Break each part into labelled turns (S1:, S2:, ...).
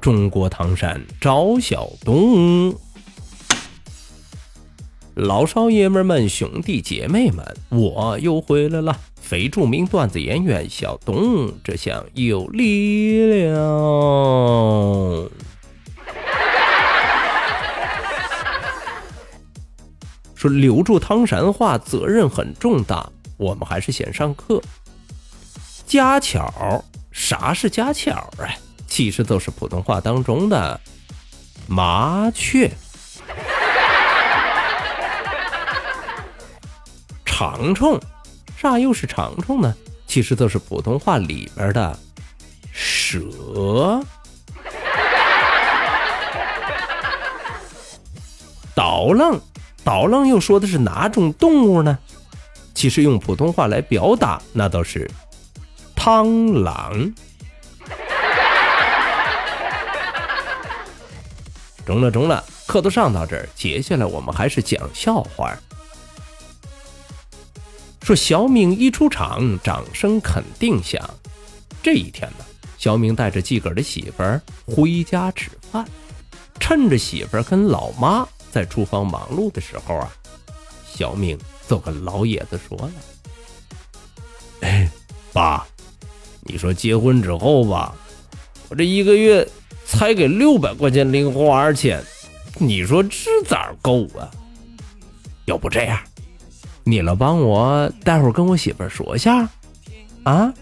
S1: 中国唐山赵小东，老少爷们们、兄弟姐妹们，我又回来了！非著名段子演员小东，这下有力量。说留住唐山话责任很重大，我们还是先上课。家巧。啥是家巧啊？其实都是普通话当中的麻雀。长虫，啥又是长虫呢？其实都是普通话里边的蛇。刀郎，刀郎又说的是哪种动物呢？其实用普通话来表达，那都是。螳螂，中了中了，课都上到这儿，接下来我们还是讲笑话。说小明一出场，掌声肯定响。这一天呢，小明带着自个儿的媳妇儿回家吃饭，趁着媳妇儿跟老妈在厨房忙碌的时候啊，小明就跟老爷子说了：“哎，爸。”你说结婚之后吧，我这一个月才给六百块钱零花钱，你说这咋够啊？要不这样，你了帮我待会儿跟我媳妇说一下啊？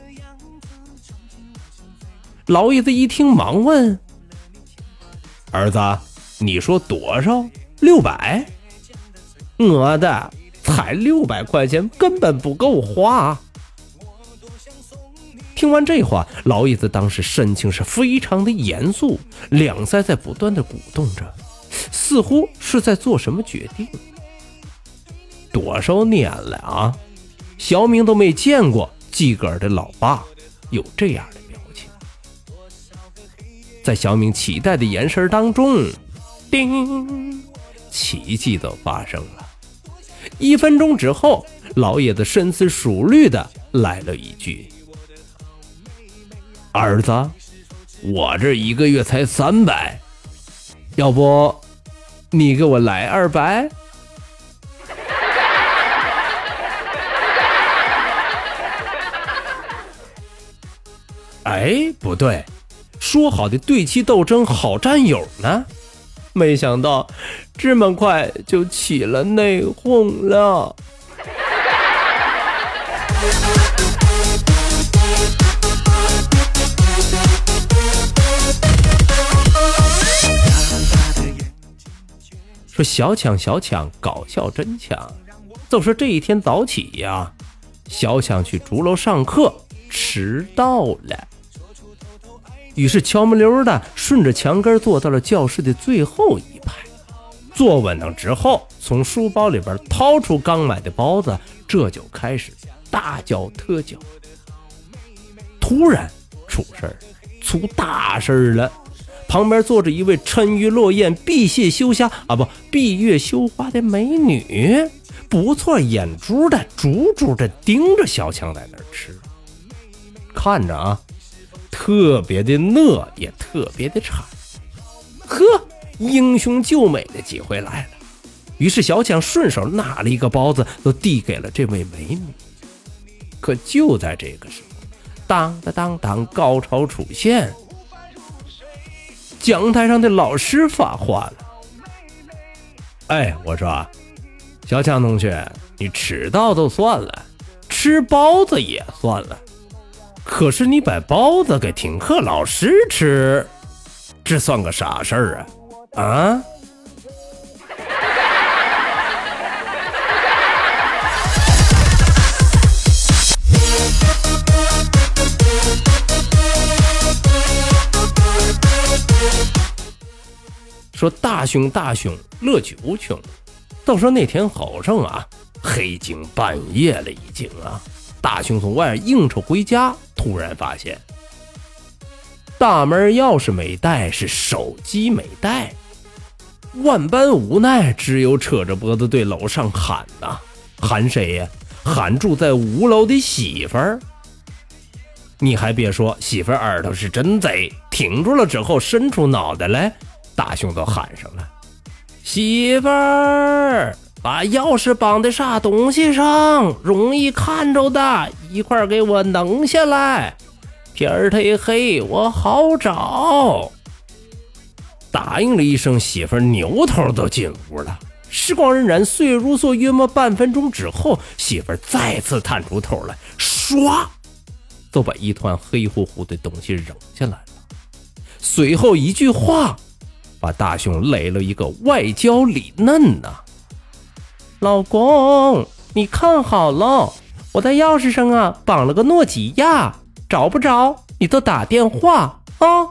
S1: 老爷子一听忙问：“儿子，你说多少？六百？我的才六百块钱，根本不够花。”听完这话，老爷子当时神情是非常的严肃，两腮在不断的鼓动着，似乎是在做什么决定。多少年了啊，小明都没见过自个儿的老爸有这样的表情。在小明期待的眼神当中，叮，奇迹都发生了。一分钟之后，老爷子深思熟虑的来了一句。儿子，我这一个月才三百，要不你给我来二百？哎，不对，说好的对棋斗争好战友呢？没想到这么快就起了内讧了。说小强小强搞笑真强，就说这一天早起呀，小强去竹楼上课迟到了，于是悄没溜的顺着墙根坐到了教室的最后一排，坐稳了之后，从书包里边掏出刚买的包子，这就开始大叫特叫。突然出事儿，出大事儿了。旁边坐着一位沉鱼落雁、闭月羞花啊不，闭月羞花的美女，不错眼珠的，足足的盯着小强在那儿吃，看着啊，特别的讷，也特别的馋。呵，英雄救美的机会来了。于是小强顺手拿了一个包子，都递给了这位美女。可就在这个时候，当当当当，高潮出现。讲台上的老师发话了：“哎，我说，小强同学，你迟到就算了，吃包子也算了，可是你把包子给停课老师吃，这算个啥事儿啊？啊？”说大凶大凶，乐极无穷。都说那天好上啊，黑更半夜了已经啊，大雄从外应酬回家，突然发现大门钥匙没带，是手机没带，万般无奈，只有扯着脖子对楼上喊呐，喊谁呀？喊住在五楼的媳妇儿。你还别说，媳妇儿耳朵是真贼，挺住了之后伸出脑袋来，大熊都喊上了。媳妇儿，把钥匙绑在啥东西上？容易看着的，一块给我弄下来。天儿忒黑，我好找。答应了一声，媳妇儿扭头都进屋了。时光荏苒，岁月如梭，约莫半分钟之后，媳妇儿再次探出头来，唰，就把一团黑乎乎的东西扔下来了。随后一句话。把大雄累了一个外焦里嫩呐！老公，你看好了，我在钥匙上啊绑了个诺基亚，找不着你就打电话啊！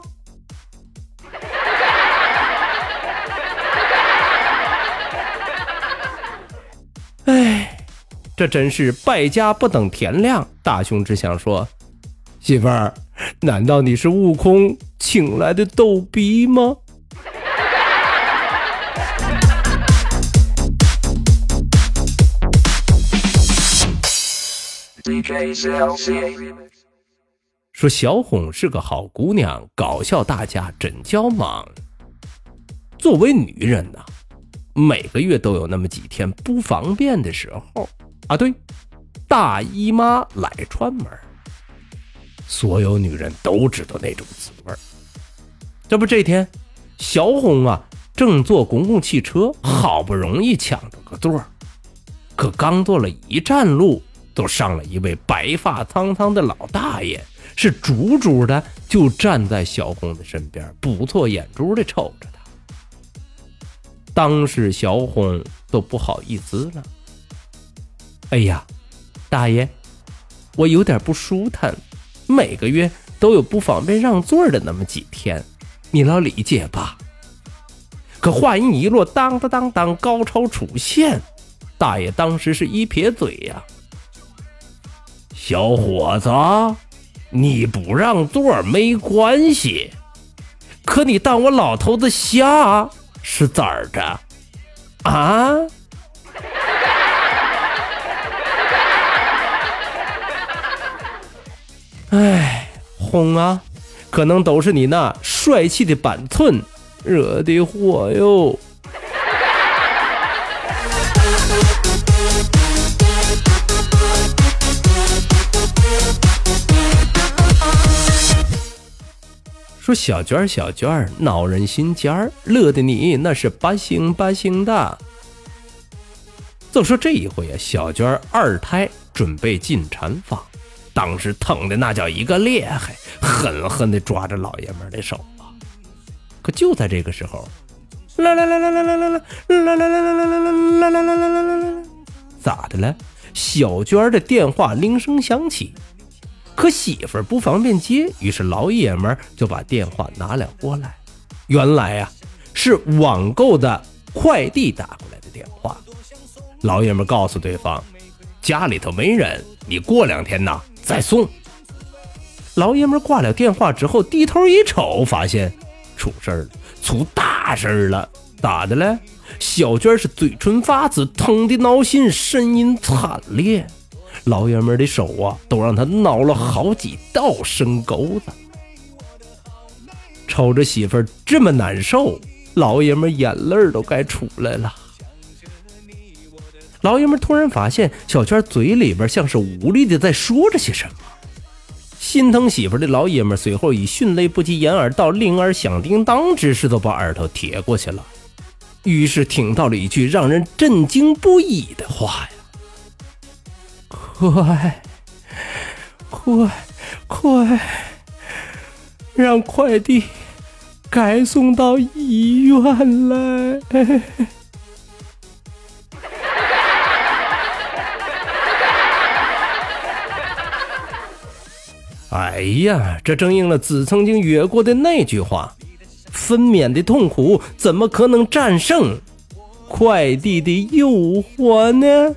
S1: 哎，这真是败家不等天亮。大雄只想说，媳妇儿，难道你是悟空请来的逗逼吗？说小红是个好姑娘，搞笑大家真叫忙。作为女人呐，每个月都有那么几天不方便的时候啊。对，大姨妈来串门，所有女人都知道那种滋味这不，这天小红啊正坐公共汽车，好不容易抢着个座可刚坐了一站路。都上了一位白发苍苍的老大爷，是足足的就站在小红的身边，不错眼珠的瞅着他。当时小红都不好意思了。哎呀，大爷，我有点不舒坦，每个月都有不方便让座的那么几天，你老理解吧。可话音一落，当当当当，高潮出现，大爷当时是一撇嘴呀。小伙子，你不让座没关系，可你当我老头子瞎是咋着？啊？哎，红啊，可能都是你那帅气的板寸惹的祸哟。说小娟儿，小娟儿恼人心尖儿，乐的你那是八星八星的。就说这一回啊，小娟儿二胎准备进产房，当时疼的那叫一个厉害，狠狠的抓着老爷们的手啊。可就在这个时候，啦啦啦啦啦啦啦啦啦啦啦啦啦啦啦啦啦啦，咋的了？小娟儿的电话铃声响起。可媳妇儿不方便接，于是老爷们儿就把电话拿了过来。原来呀，是网购的快递打过来的电话。老爷们告诉对方，家里头没人，你过两天呐再送。老爷们挂了电话之后，低头一瞅，发现出事儿了，出大事儿了。咋的了？小娟是嘴唇发紫，疼的挠心，声音惨烈。老爷们的手啊，都让他挠了好几道深沟子。瞅着媳妇儿这么难受，老爷们眼泪都该出来了。老爷们突然发现小娟嘴里边像是无力的在说着些什么，心疼媳妇的老爷们随后以迅雷不及掩耳盗铃儿响叮当之势都把耳朵贴过去了，于是听到了一句让人震惊不已的话呀。快，快，快！让快递该送到医院来。哎呀，这正应了子曾经约过的那句话：“分娩的痛苦怎么可能战胜快递的诱惑呢？